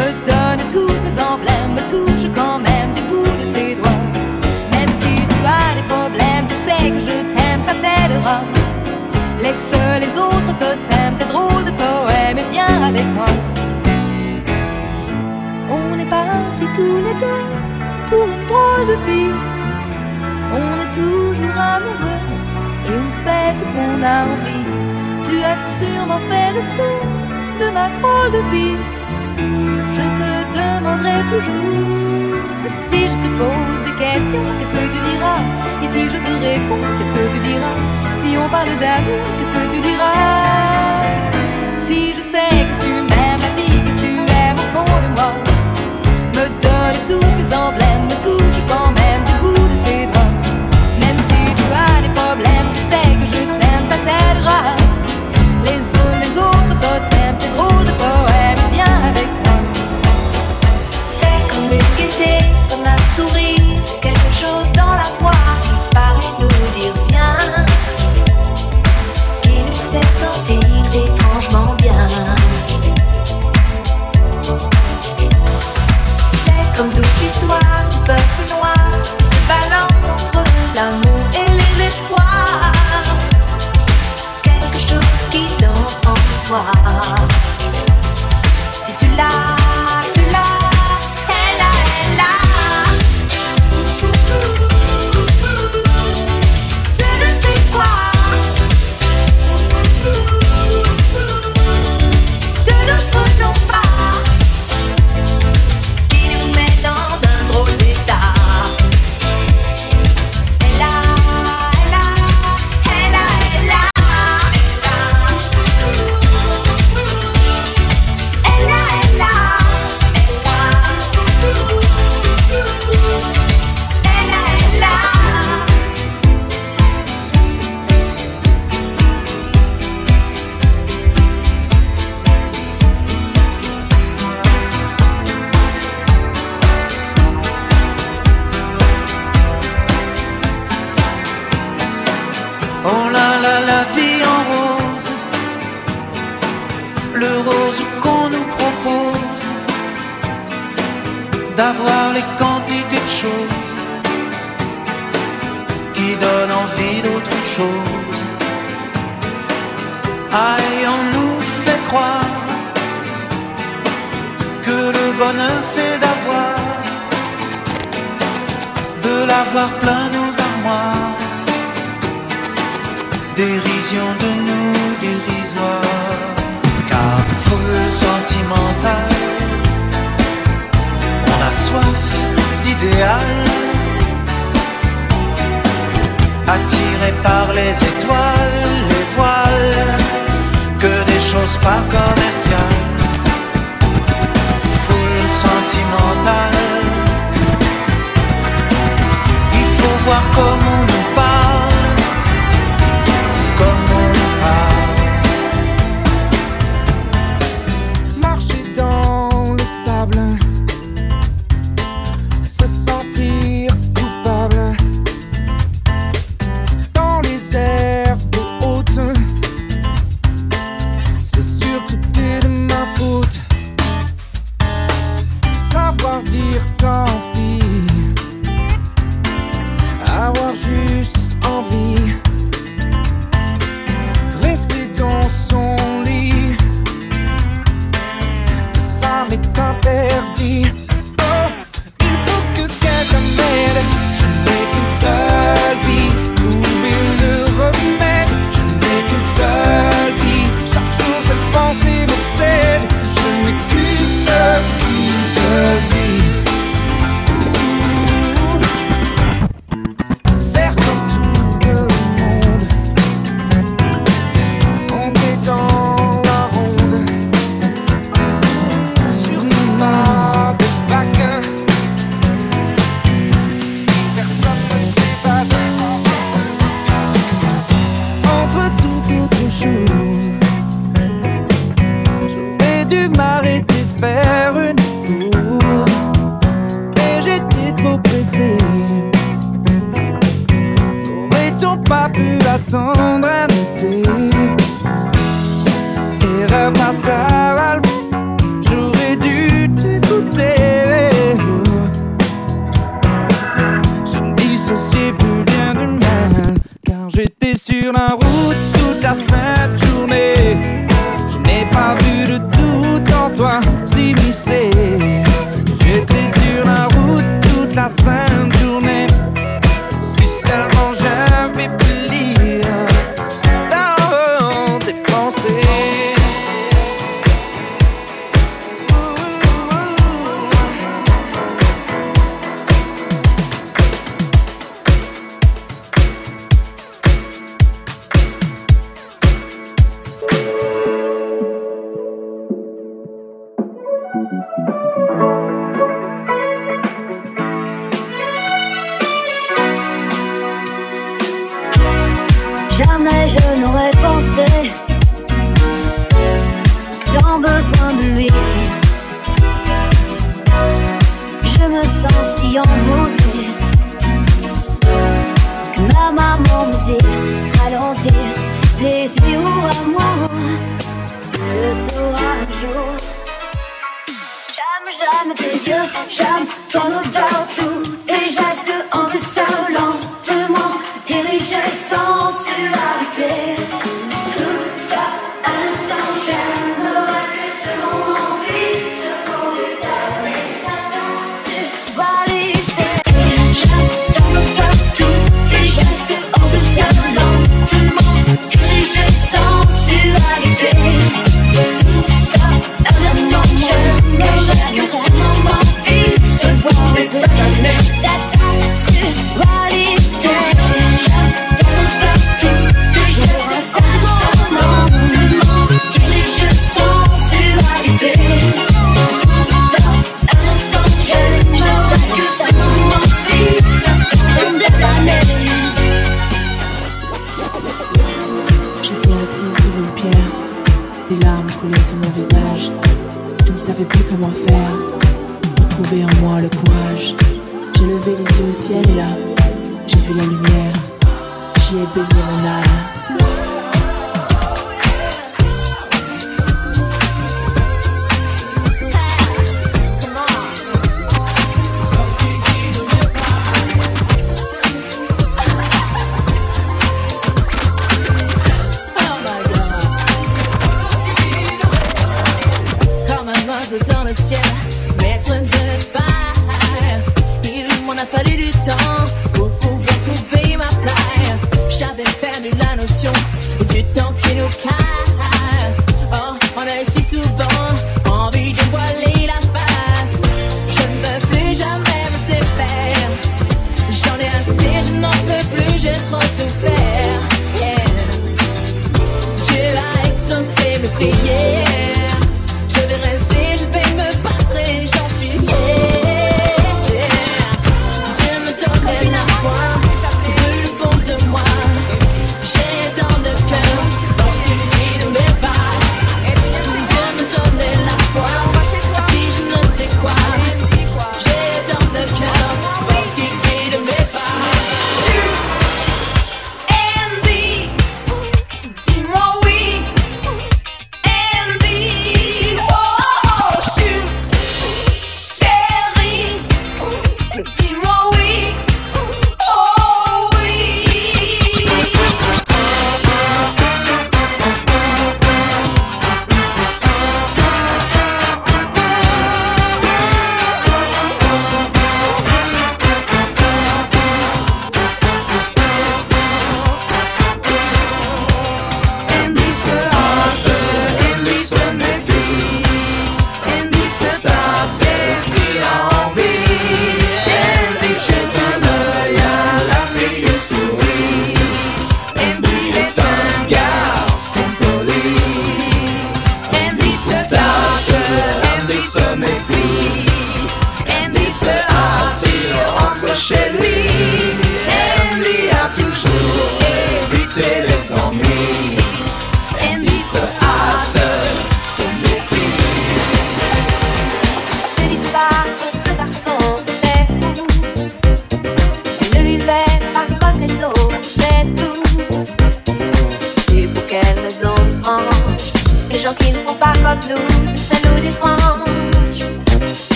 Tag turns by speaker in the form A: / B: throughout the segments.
A: me donne tous ces emblèmes, me touche quand même du bout de ses doigts. Même si tu as des problèmes, tu sais que je t'aime, ça t'aidera. Laisse les autres totems, tes drôles de poèmes et viens avec moi. On est partis tous les deux pour une drôle de vie. On est toujours amoureux et on fait ce qu'on a envie. Tu as sûrement fait le tour de ma drôle de vie. Demanderai toujours. Si je te pose des questions, qu'est-ce que tu diras? Et si je te réponds, qu'est-ce que tu diras? Si on parle d'amour, qu'est-ce que tu diras? Si je sais que tu m'aimes, la vie que tu aimes au fond de moi, me donne tous ces emblèmes, me touche quand même du bout de ses doigts. Même si tu as des problèmes, tu sais que je t'aime, ça t'aidera. Les autres, les autres totems, tes drôles de poèmes,
B: quelque chose dans la voix qui paraît nous dire viens, qui nous fait sentir étrangement bien. C'est comme toute l'histoire du peuple
C: attiré par les étoiles, les voiles, que des choses pas commerciales, foule sentimentale, il faut voir comment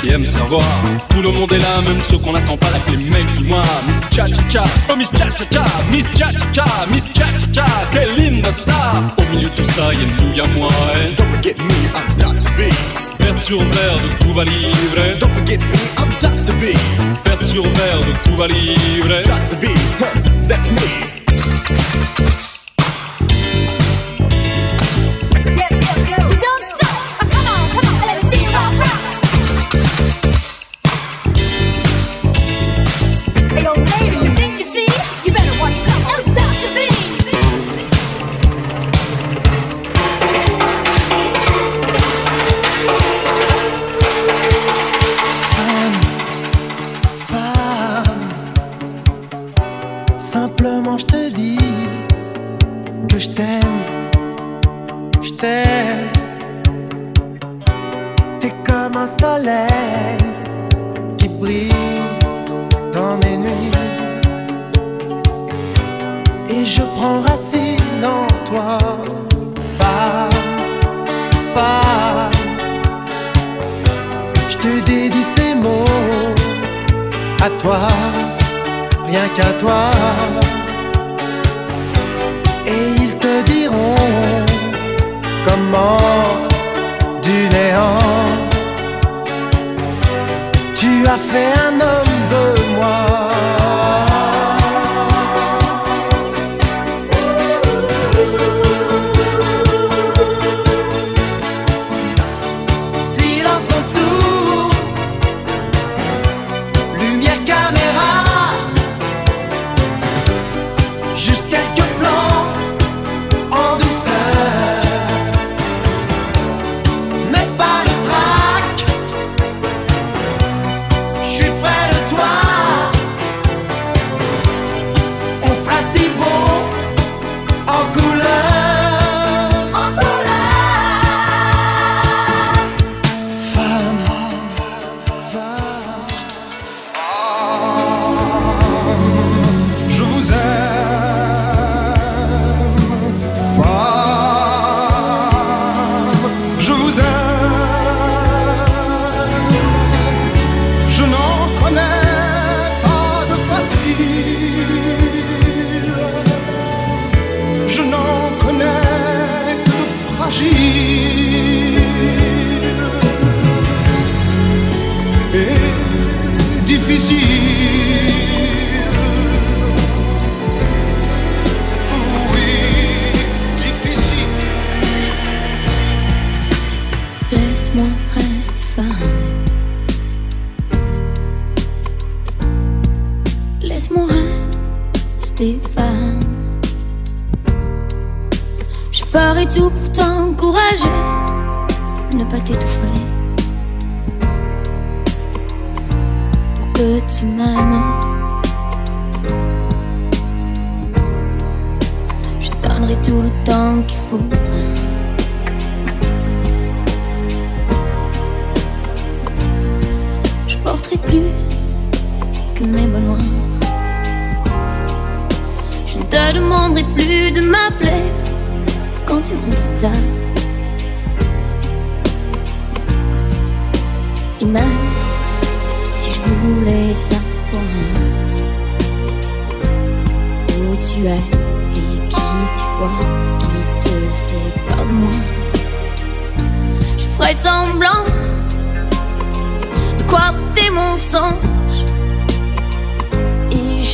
D: qui
C: aiment savoir. Tout le monde est là, même ceux qu'on n'attend pas l'appeler mec du mois. Miss Cha Cha Cha, oh Miss Cha Cha Cha, Miss Cha Cha Cha, Miss Cha Cha Cha, quelle linda star. Au milieu de tout ça, y'a nous, y'a moi. Eh. Don't forget me, I'm Dr. B. Vers sur verre de Cuba Libre. Don't forget me, I'm Dr. B. Vers sur verre de Cuba Libre.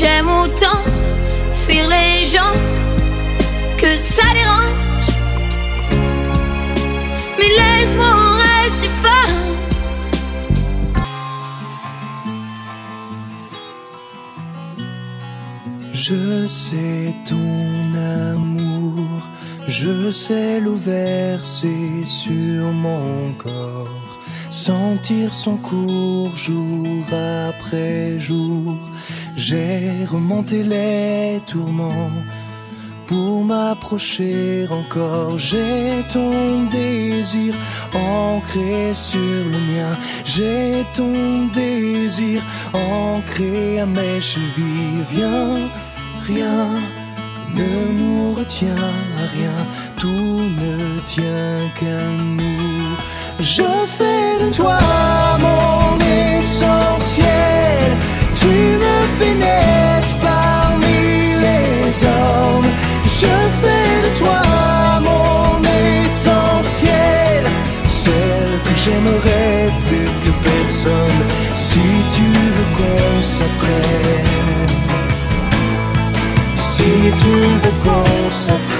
A: J'aime autant fuir les gens que ça dérange. Mais laisse-moi rester fort.
C: Je sais ton amour, je sais l'eau versée sur mon corps, sentir son cours jour après jour. J'ai remonté les tourments pour m'approcher encore. J'ai ton désir ancré sur le mien. J'ai ton désir ancré à mes chevilles. Viens, rien ne nous retient rien. Tout ne tient qu'à nous. Je fais de toi mon essentiel. Naître parmi les hommes. Je fais de toi mon essentiel. Celle que j'aimerais plus que personne. Si tu veux qu'on s'apprenne. Si tu veux qu'on s'apprenne.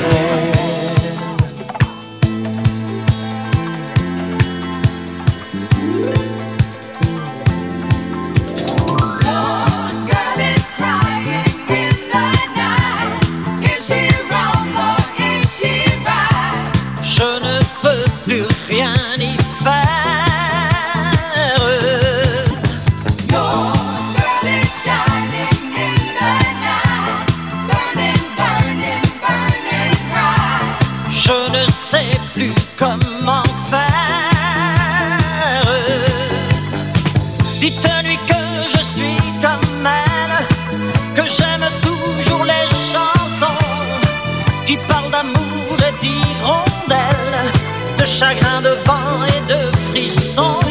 E: Je ne sais plus comment faire. Dites-lui que je suis comme elle, que j'aime toujours les chansons qui parlent d'amour et d'hirondelles, de chagrin, de vent et de frissons.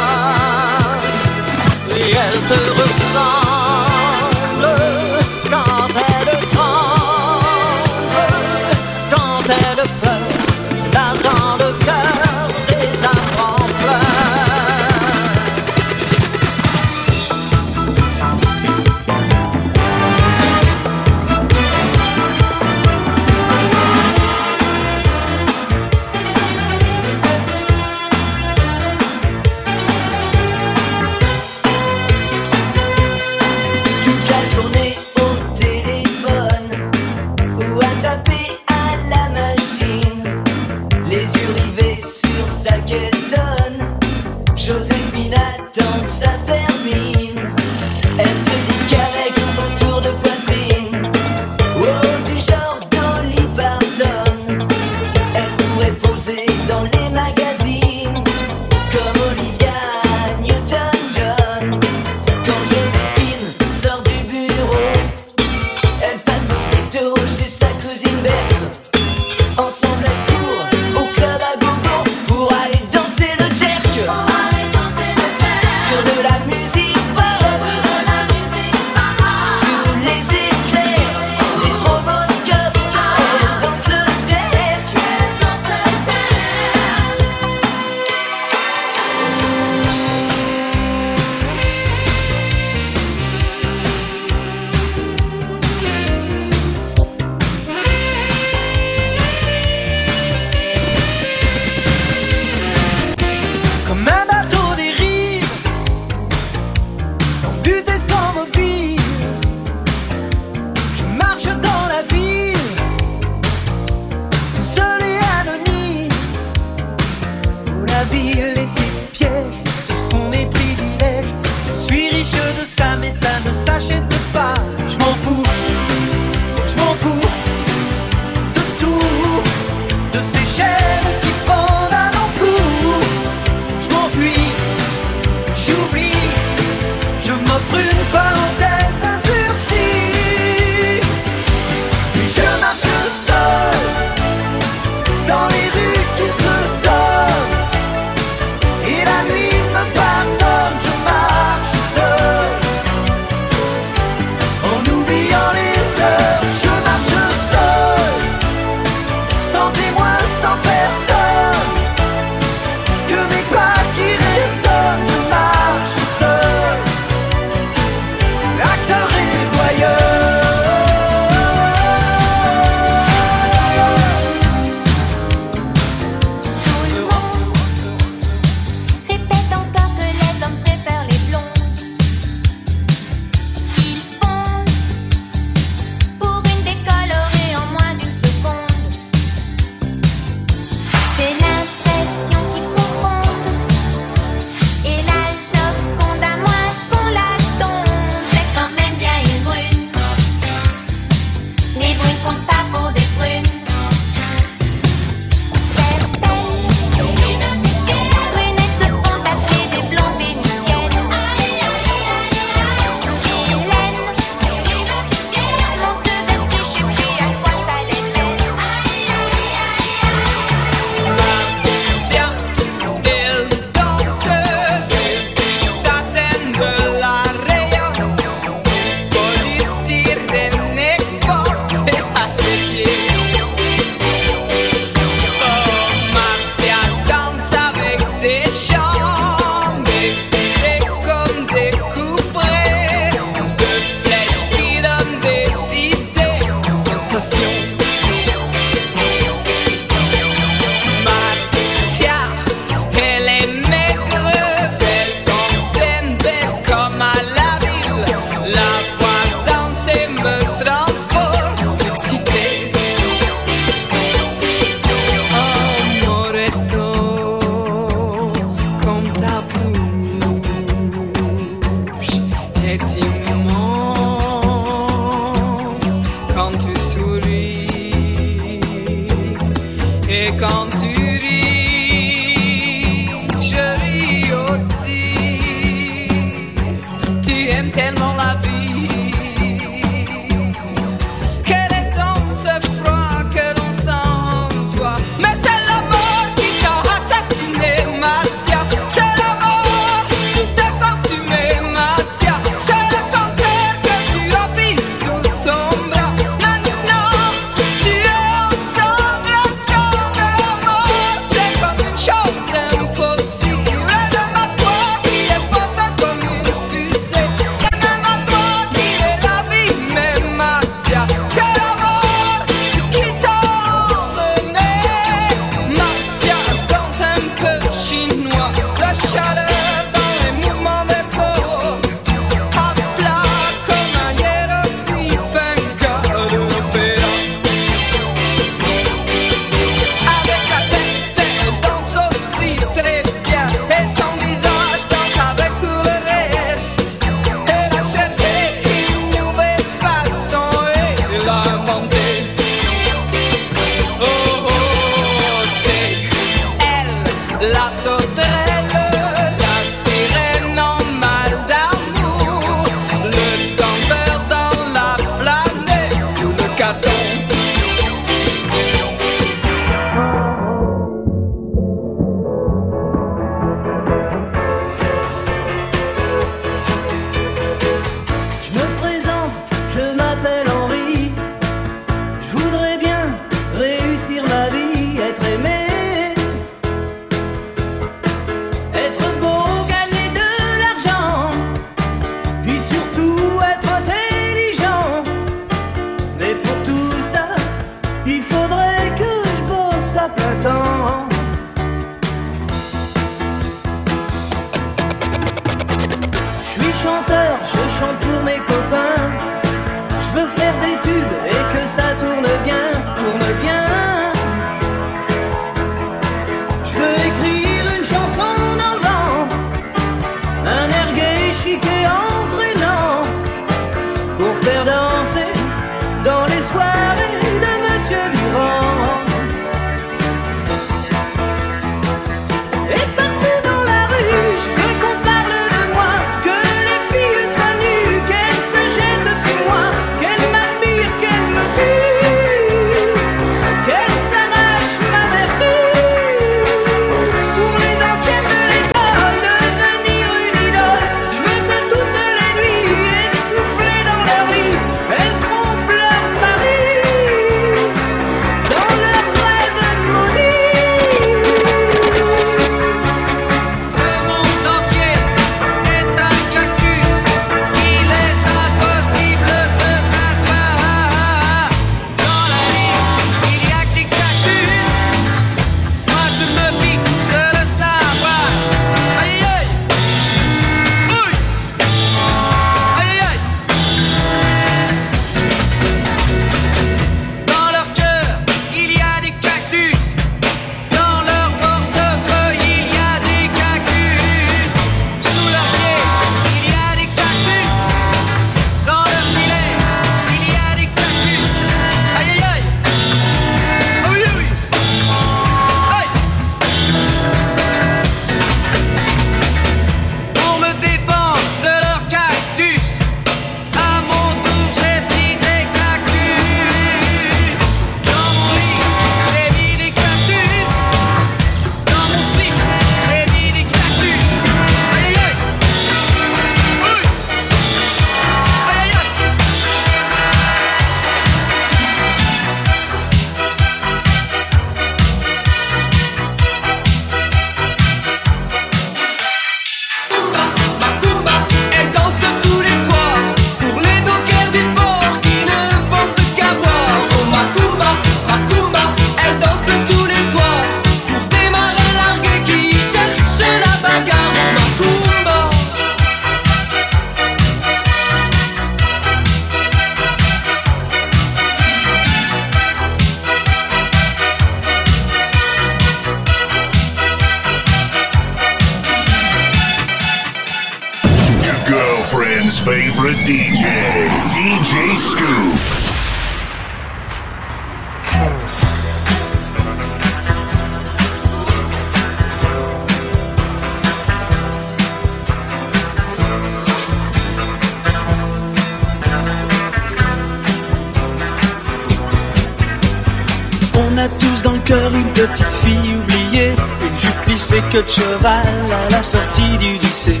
C: Tous dans le cœur une petite fille oubliée, une jupe lissée que de cheval à la sortie du lycée.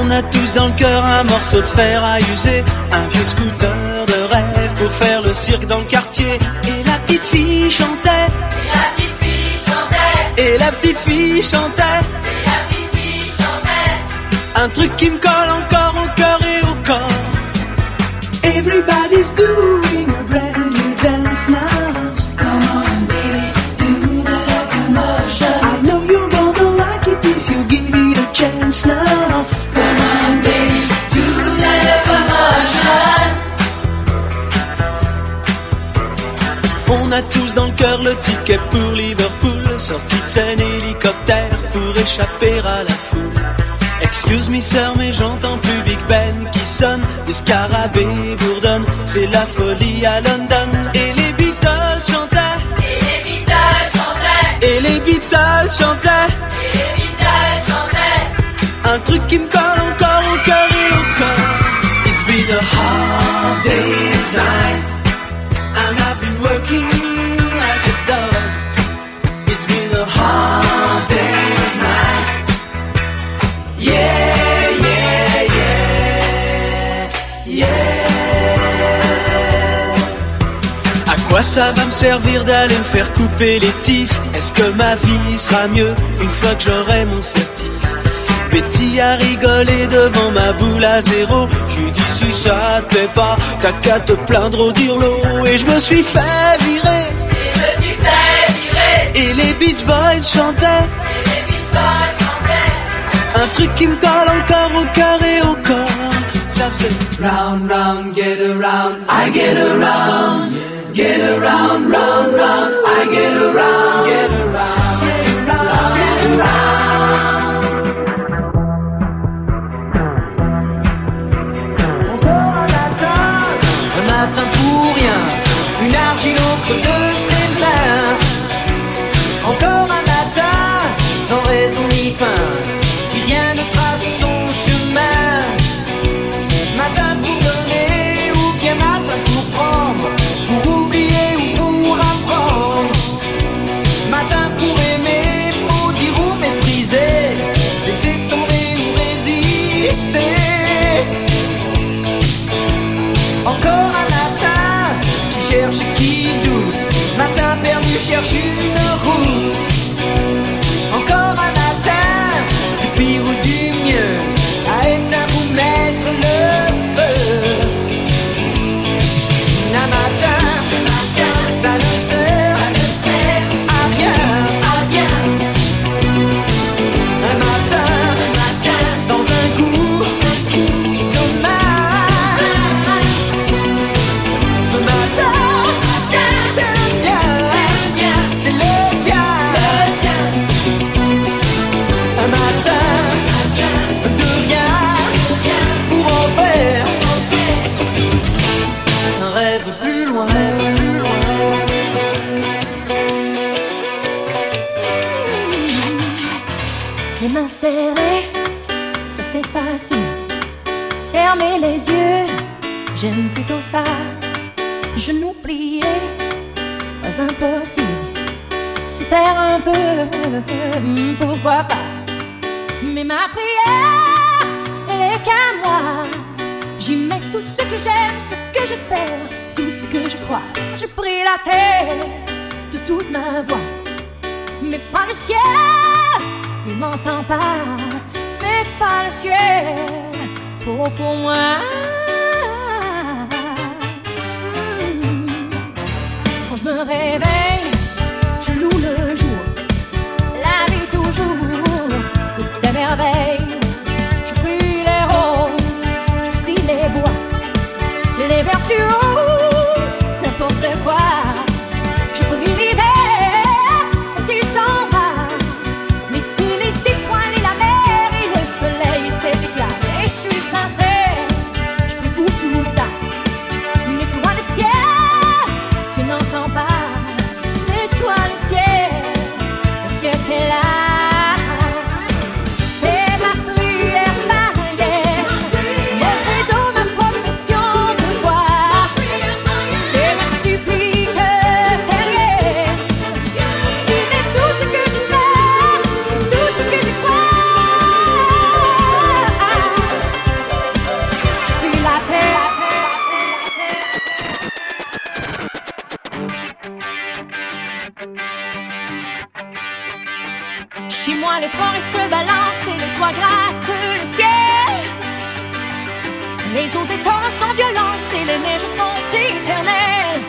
C: On a tous dans le cœur un morceau de fer à user, un vieux scooter de rêve pour faire le cirque dans le quartier. Et la petite fille chantait,
B: Et la petite fille chantait,
C: et la petite fille chantait,
B: et la petite fille chantait.
C: un truc qui me colle encore au cœur et au corps. Everybody's doing now. On a tous dans le cœur le ticket pour Liverpool, sortie de scène hélicoptère pour échapper à la foule. Excuse me sœur mais j'entends plus Big Ben qui sonne, des scarabées bourdonnent, c'est la folie à London. Et les Beatles chantaient,
B: Et les Beatles chantaient,
C: et les Beatles chantaient,
B: et les Beatles chantaient.
C: Truc qui me colle encore au cœur et au corps. It's been a hard day's night, and I've been working like a dog. It's been a hard day's night. Yeah, yeah, yeah, yeah. À quoi ça va me servir d'aller me faire couper les tifs Est-ce que ma vie sera mieux une fois que j'aurai mon certif? Betty a rigolé devant ma boule à zéro. Je lui dis si ça te plaît pas T'as qu'à te plaindre au dirlo. Et je me suis fait virer.
B: Et je me suis fait virer,
C: Et les Beach Boys chantaient.
B: Et les Beatles chantaient.
C: Un truc qui me colle encore au cœur et au corps. Ça faisait Round, round, get around. I get around Get around, round, round. I get around Get around,
F: si rien ne trace son chemin. Matin pour donner, ou bien matin pour prendre, pour oublier ou pour apprendre. Matin pour aimer, maudire ou mépriser, laisser tomber ou résister. Encore un matin qui cherche qui doute? Matin perdu cherche une route.
A: Les mains serrées, ça c'est facile. Fermer les yeux, j'aime plutôt ça. Genoux pliés, pas impossible. Se taire un peu, hmm, pourquoi pas. Mais ma prière, elle est qu'à moi. J'y mets tout ce que j'aime, ce que j'espère, tout ce que je crois. Je prie la terre de toute ma voix mais pas le ciel. Il m'entend pas, mais pas le ciel. Pour pour moi. Hmm. Quand je me réveille, je loue le jour, la nuit toujours, toutes ces merveilles. Les
F: eaux des torrents sans violence et les neiges sont éternelles.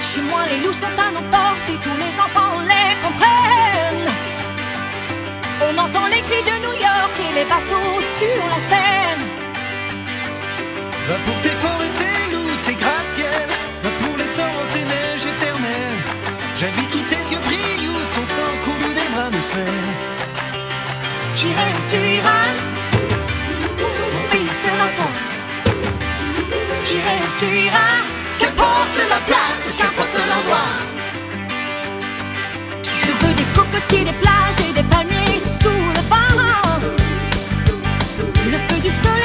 F: Chez moi, les loups sont à nos portes et tous les enfants les comprennent. On entend les cris de New York et les bateaux sur la Seine.
C: Va pour tes forêts, tes loups, tes gratte-ciel. Va pour les torrents, tes neiges éternelles. J'habite où tes yeux brillent, où ton sang coule des bras me serre.
F: J'irai où tu iras. tu iras, qu'importe la place, qu'importe l'endroit. Je veux des cocotiers, des plages et des palmiers sous le vent. Le feu du soleil.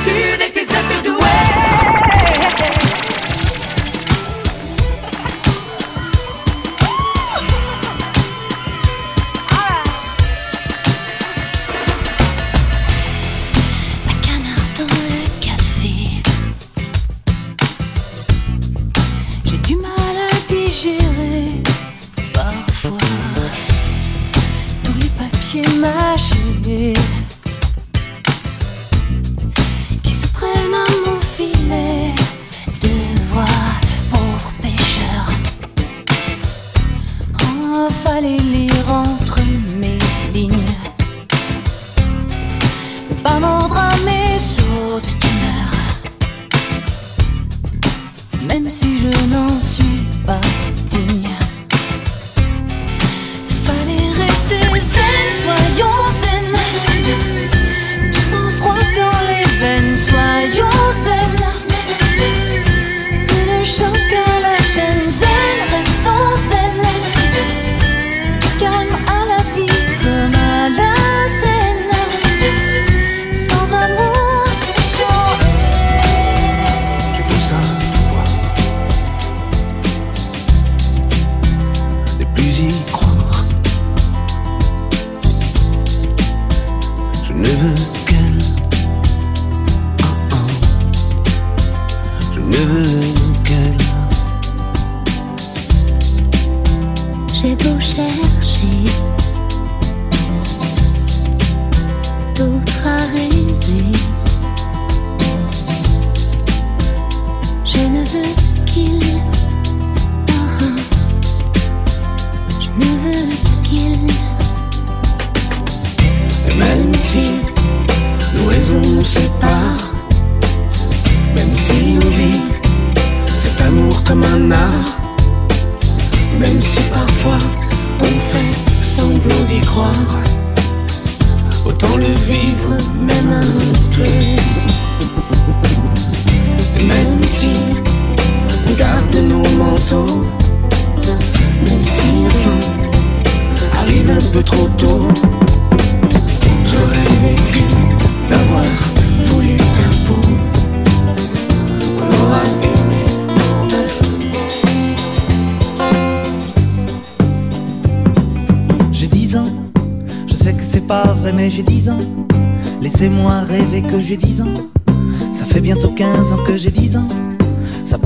G: see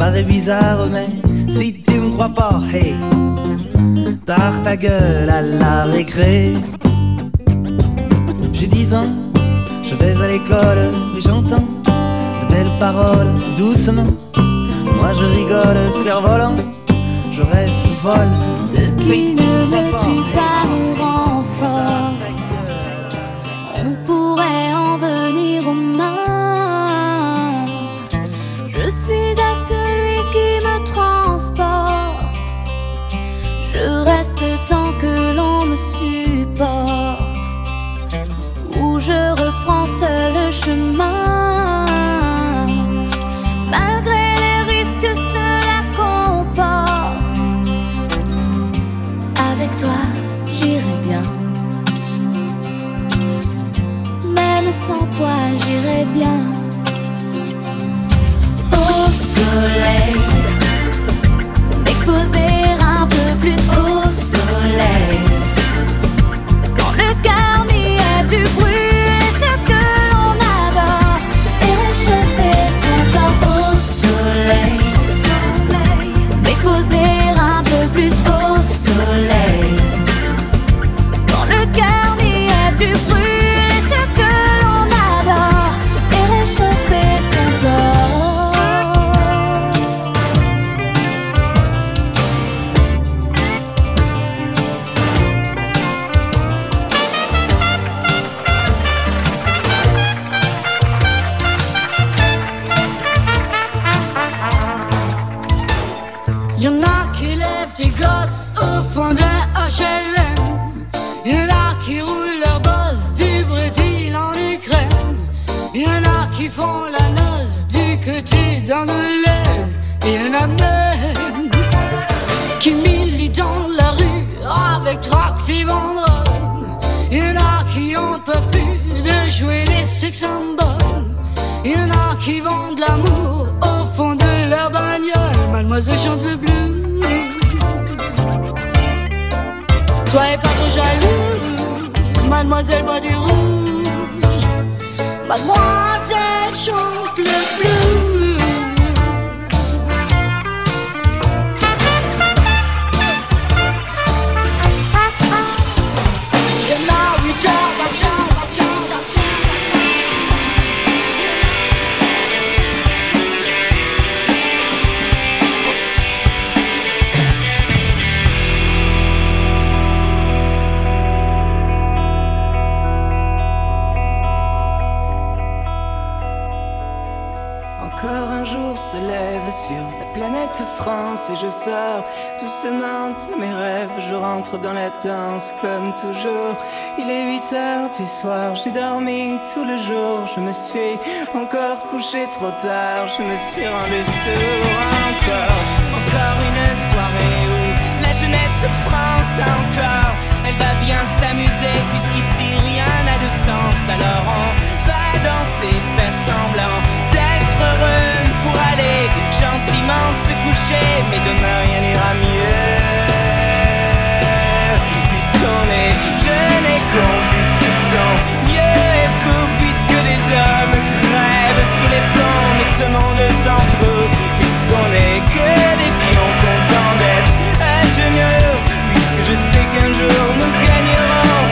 G: paraît bizarre, mais si tu me crois pas, hey, tard ta gueule à la récré. J'ai 10 ans, je vais à l'école et j'entends de belles paroles doucement. Moi je rigole, cerf-volant, je rêve, je vole.
H: Ce qui ne
I: veut plus parler.
J: encore un jour se lève sur la planète France et je sors doucement de mes rêves. Je rentre dans la danse comme toujours. Il est 8 heures du soir, j'ai dormi tout le jour. Je me suis encore couché trop tard, je me suis rendu sourd encore. Encore une soirée où la jeunesse France encore. Elle va bien s'amuser puisqu'ici rien n'a de sens. Alors on va danser, faire semblant pour aller gentiment se coucher, mais demain rien n'ira mieux. Puisqu'on est jeune et con, puisqu'ils sont vieux et fous, puisque des hommes crèvent sous les ponts, mais ce monde s'en fout, puisqu'on est que des pions contents d'être à puisque je sais qu'un jour nous gagnerons.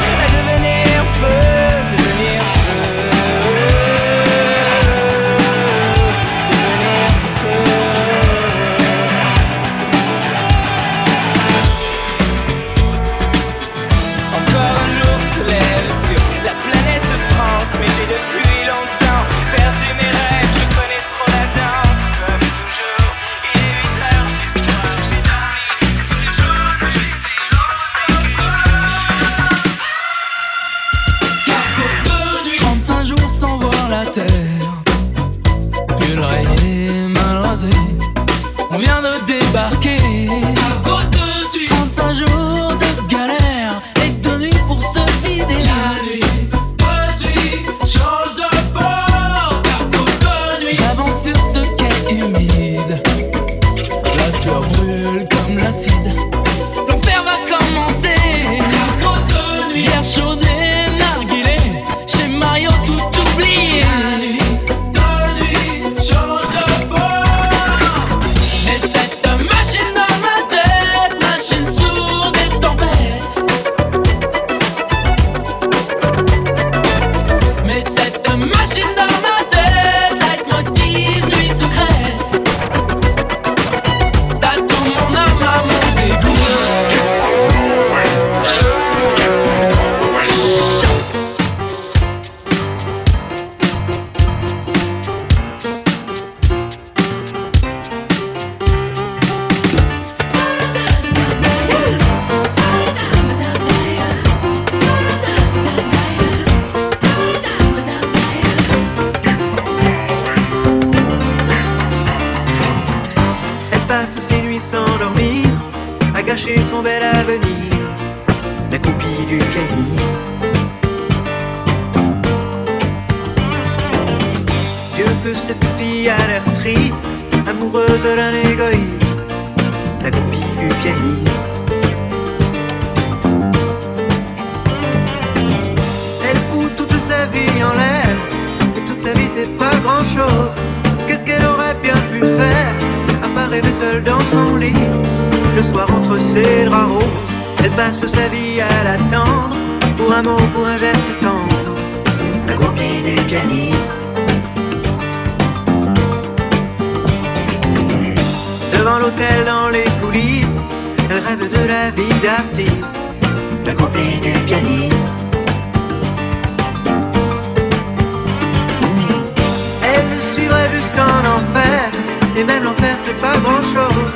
K: pas grand chose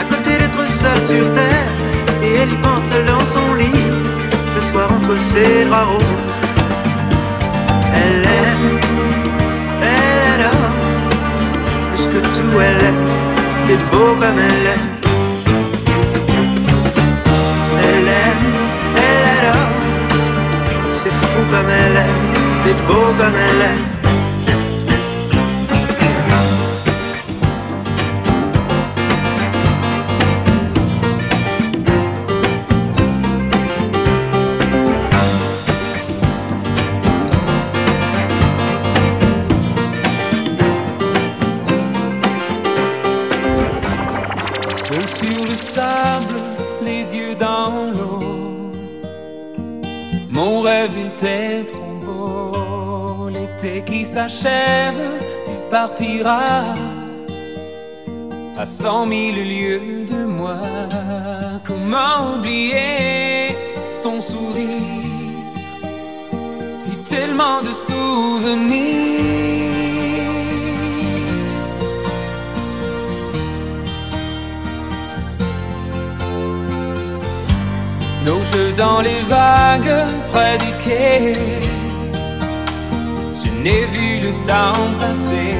K: à côté d'être seul
C: sur terre. Et elle y pense dans son lit, le soir entre ses draps roses. Elle aime, elle adore, plus que tout elle aime, c'est beau comme elle aime. Elle aime, elle adore, c'est fou comme elle aime, c'est beau comme elle aime.
J: S'achève, tu partiras à cent mille lieues de moi. Comment oublier ton sourire? Et tellement de souvenirs? Nos jeux dans les vagues près du quai. N'ai vu le temps passer.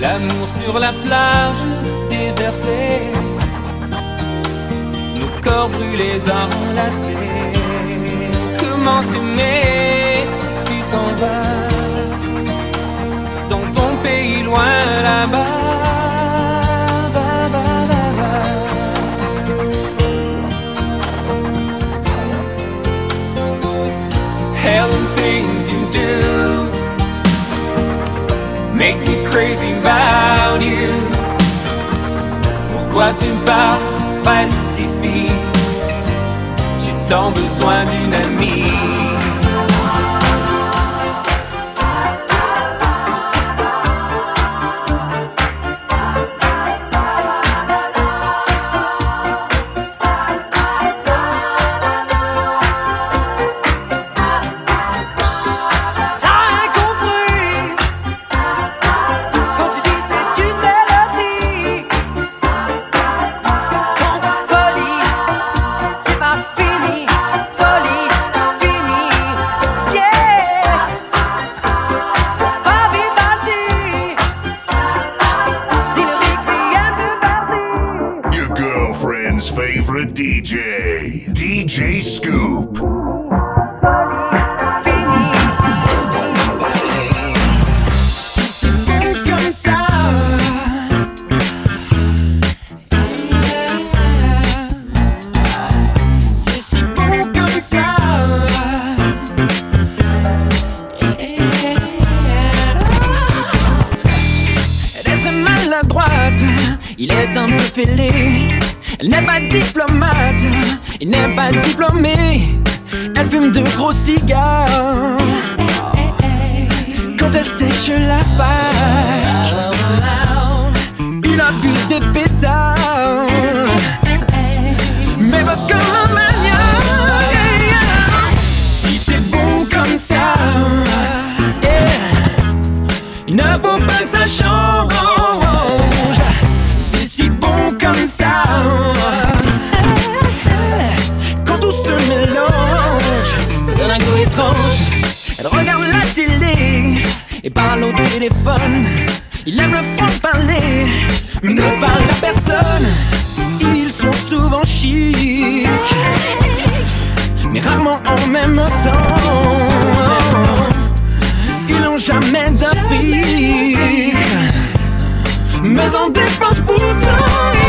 J: L'amour sur la plage désertée. Nos corps brûlés enlacés. Comment t'aimer si tu t'en vas dans ton pays loin là-bas? Things you make me crazy about you. Pourquoi tu pars, reste ici? J'ai tant besoin d'une amie.
F: prossiga téléphone. Il aime le franc-parler, mais ne parle à personne. Ils sont souvent chics, mais rarement en même temps. Ils n'ont jamais d'Afrique Mais on dépense pourtant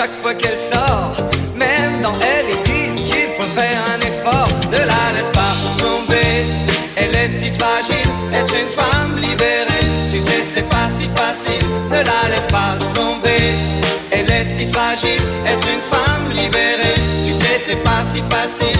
L: chaque fois qu'elle sort. Même dans elle, ils disent qu'il faut faire un effort. Ne la laisse pas tomber? Elle est si fragile, être une femme libérée. Tu sais, c'est pas si facile. Ne la laisse pas tomber? Elle est si fragile, être une femme libérée. Tu sais, c'est pas si facile.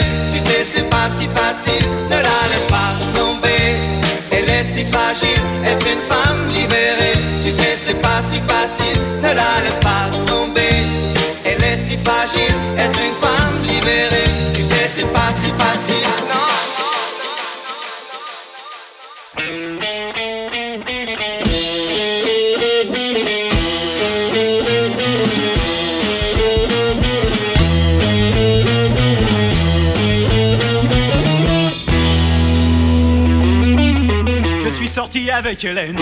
M: Avec Hélène.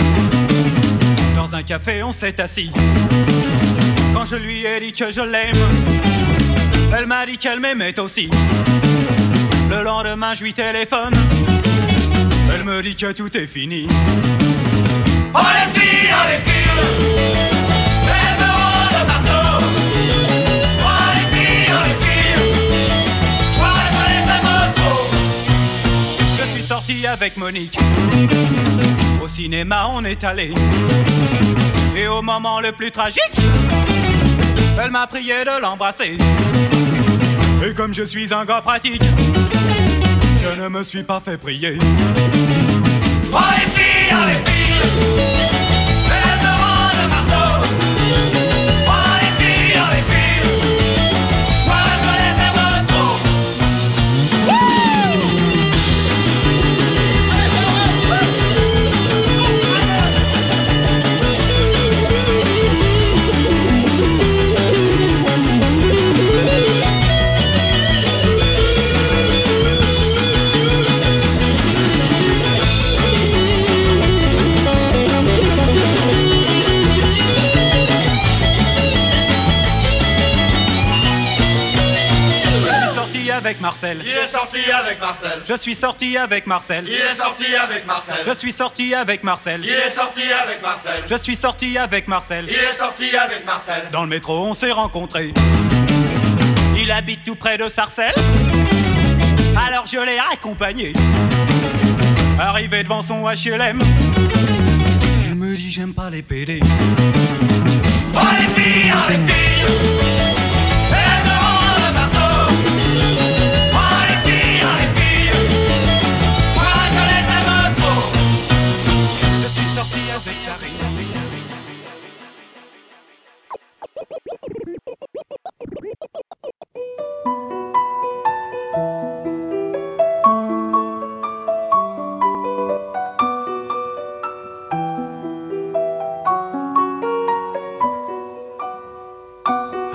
M: Dans un café, on s'est assis. Quand je lui ai dit que je l'aime, elle m'a dit qu'elle m'aimait aussi. Le lendemain, je lui téléphone. Elle me dit que tout est fini.
N: Oh les filles, oh
M: Avec Monique. Au cinéma, on est allé. Et au moment le plus tragique, elle m'a prié de l'embrasser. Et comme je suis un gars pratique, je ne me suis pas fait prier.
N: Oh les filles, oh
M: avec Marcel.
N: Il est sorti avec Marcel
M: Je suis sorti avec Marcel.
N: Il est sorti avec Marcel
M: Je suis sorti avec Marcel.
N: Il est sorti avec Marcel
M: Je suis sorti avec Marcel.
N: Il est sorti avec Marcel
M: Dans le métro, on s'est rencontrés. Il habite tout près de Sarcelles. Alors je l'ai accompagné. Arrivé devant son HLM, il me dit j'aime pas les PD.
N: Oh les filles, oh les filles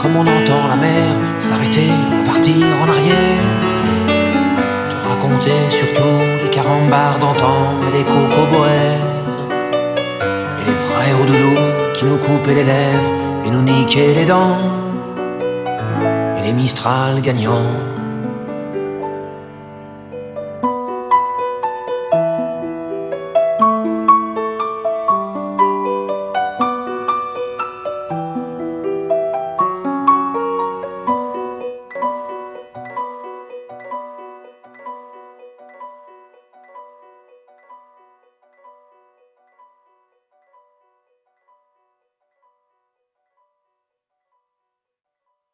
E: Comme on entend la mer s'arrêter, repartir en arrière. Te raconter surtout les carambars d'antan et les cocoboères. Et les frères au doudou qui nous coupaient les lèvres et nous niquaient les dents. Et les Mistral gagnants.